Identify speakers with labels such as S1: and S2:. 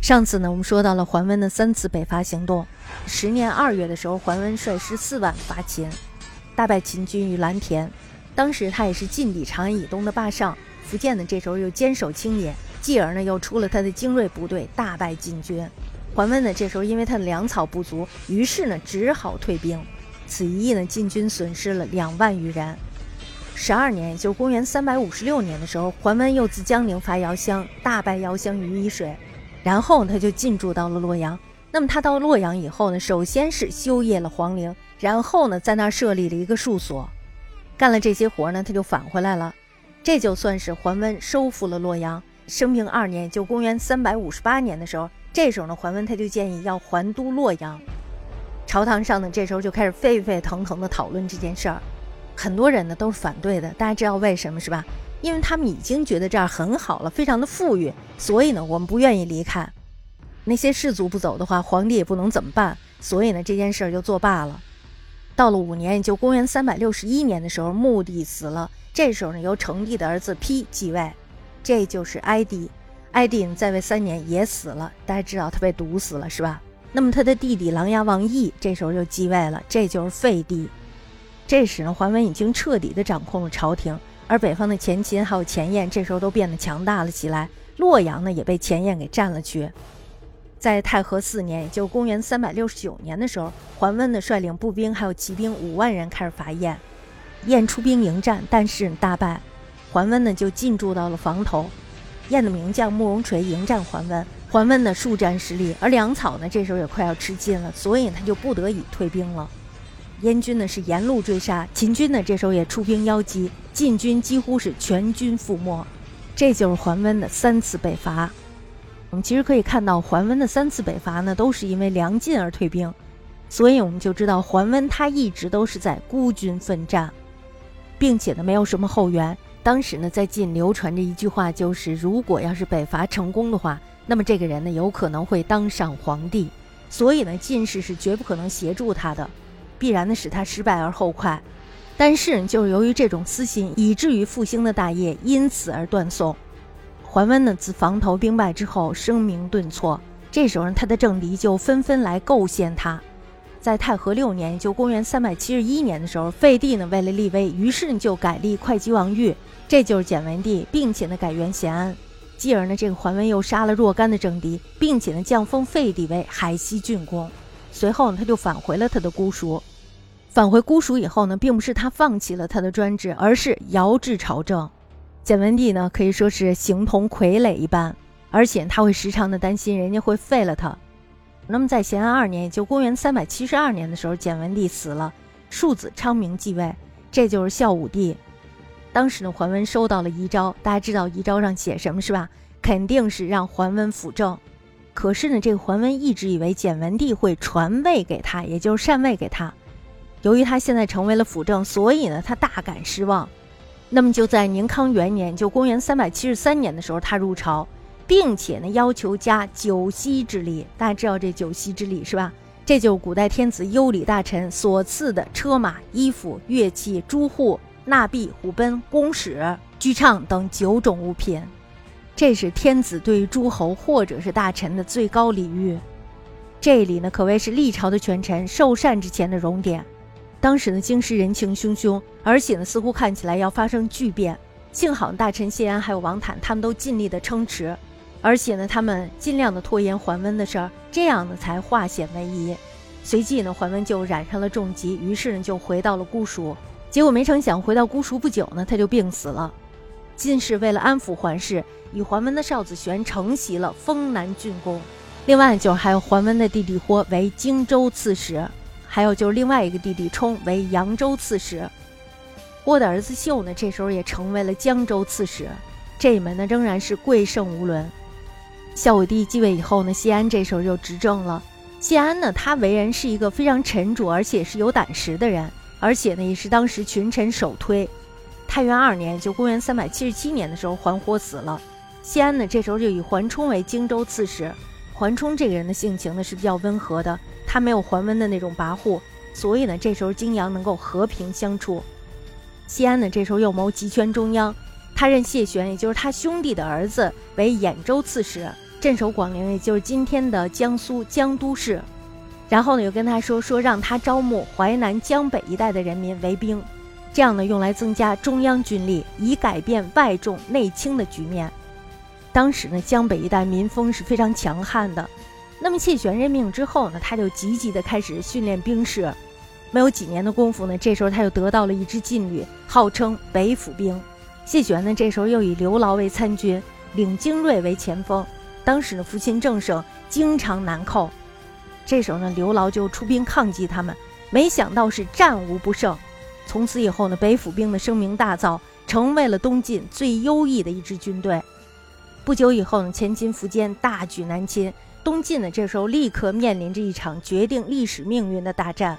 S1: 上次呢，我们说到了桓温的三次北伐行动。十年二月的时候，桓温率十四万伐秦，大败秦军于蓝田。当时他也是晋抵长安以东的霸上，苻建呢这时候又坚守青野，继而呢又出了他的精锐部队，大败晋军。桓温呢这时候因为他的粮草不足，于是呢只好退兵。此一役呢，晋军损失了两万余人。十二年，也就是公元三百五十六年的时候，桓温又自江陵伐姚襄，大败姚襄于沂水。然后他就进驻到了洛阳。那么他到洛阳以后呢，首先是修业了皇陵，然后呢，在那儿设立了一个戍所。干了这些活呢，他就返回来了。这就算是桓温收复了洛阳。生平二年，就公元三百五十八年的时候，这时候呢，桓温他就建议要还都洛阳。朝堂上呢，这时候就开始沸沸腾腾的讨论这件事儿。很多人呢都是反对的，大家知道为什么是吧？因为他们已经觉得这儿很好了，非常的富裕，所以呢，我们不愿意离开。那些士族不走的话，皇帝也不能怎么办，所以呢，这件事儿就作罢了。到了五年，也就公元三百六十一年的时候，穆帝死了，这时候呢，由成帝的儿子丕继位，这就是哀帝。哀帝在位三年也死了，大家知道他被毒死了是吧？那么他的弟弟琅琊王义这时候就继位了，这就是废帝。这时呢，桓温已经彻底的掌控了朝廷。而北方的前秦还有前燕，这时候都变得强大了起来。洛阳呢，也被前燕给占了去。在太和四年，也就公元三百六十九年的时候，桓温呢率领步兵还有骑兵五万人开始伐燕。燕出兵迎战，但是大败。桓温呢就进驻到了房头。燕的名将慕容垂迎战桓温，桓温呢速战失利，而粮草呢这时候也快要吃尽了，所以他就不得已退兵了。燕军呢是沿路追杀，秦军呢这时候也出兵邀击，晋军几乎是全军覆没。这就是桓温的三次北伐。我们其实可以看到，桓温的三次北伐呢，都是因为粮尽而退兵，所以我们就知道桓温他一直都是在孤军奋战，并且呢没有什么后援。当时呢在晋流传着一句话，就是如果要是北伐成功的话，那么这个人呢有可能会当上皇帝，所以呢晋士是绝不可能协助他的。必然的使他失败而后快，但是就是由于这种私心，以至于复兴的大业因此而断送。桓温呢，自房头兵败之后，声名顿挫。这时候他的政敌就纷纷来构陷他。在太和六年，就公元三百七十一年的时候，废帝呢为了立威，于是就改立会稽王玉，这就是简文帝，并且呢改元咸安。继而呢，这个桓温又杀了若干的政敌，并且呢降封废帝为海西郡公。随后呢，他就返回了他的姑蜀。返回姑蜀以后呢，并不是他放弃了他的专制，而是遥制朝政。简文帝呢，可以说是形同傀儡一般，而且他会时常的担心人家会废了他。那么在咸安二年，也就公元三百七十二年的时候，简文帝死了，庶子昌明继位，这就是孝武帝。当时呢，桓温收到了遗诏，大家知道遗诏上写什么是吧？肯定是让桓温辅政。可是呢，这个桓温一直以为简文帝会传位给他，也就是禅位给他。由于他现在成为了辅政，所以呢，他大感失望。那么就在宁康元年，就公元三百七十三年的时候，他入朝，并且呢要求加九锡之礼。大家知道这九锡之礼是吧？这就是古代天子优礼大臣所赐的车马、衣服、乐器、朱户、纳币、虎贲、弓矢、居唱等九种物品。这是天子对于诸侯或者是大臣的最高礼遇。这里呢可谓是历朝的权臣受禅之前的熔点。当时呢，京师人情汹汹，而且呢，似乎看起来要发生巨变。幸好大臣谢安还有王坦，他们都尽力的撑持，而且呢，他们尽量的拖延桓温的事儿，这样呢，才化险为夷。随即呢，桓温就染上了重疾，于是呢，就回到了姑蜀。结果没成想，回到姑蜀不久呢，他就病死了。晋士为了安抚桓氏，以桓温的少子玄承袭了丰南郡公。另外，就是还有桓温的弟弟霍为荆州刺史。还有就是另外一个弟弟冲为扬州刺史，我的儿子秀呢，这时候也成为了江州刺史。这一门呢仍然是贵盛无伦。孝武帝继位以后呢，谢安这时候就执政了。谢安呢，他为人是一个非常沉着而且是有胆识的人，而且呢也是当时群臣首推。太元二年，就公元三百七十七年的时候，桓豁死了。谢安呢这时候就以桓冲为荆州刺史。桓冲这个人的性情呢是比较温和的，他没有桓温的那种跋扈，所以呢这时候荆扬能够和平相处。谢安呢这时候又谋集权中央，他任谢玄，也就是他兄弟的儿子为兖州刺史，镇守广陵，也就是今天的江苏江都市。然后呢，又跟他说说让他招募淮南、江北一带的人民为兵，这样呢，用来增加中央军力，以改变外重内轻的局面。当时呢，江北一带民风是非常强悍的。那么谢玄任命之后呢，他就积极的开始训练兵士。没有几年的功夫呢，这时候他又得到了一支劲旅，号称北府兵。谢玄呢，这时候又以刘牢为参军，领精锐为前锋。当时呢，福清正盛，经常南寇。这时候呢，刘牢就出兵抗击他们，没想到是战无不胜。从此以后呢，北府兵的声名大噪，成为了东晋最优异的一支军队。不久以后呢，前秦苻坚大举南侵，东晋呢这时候立刻面临着一场决定历史命运的大战。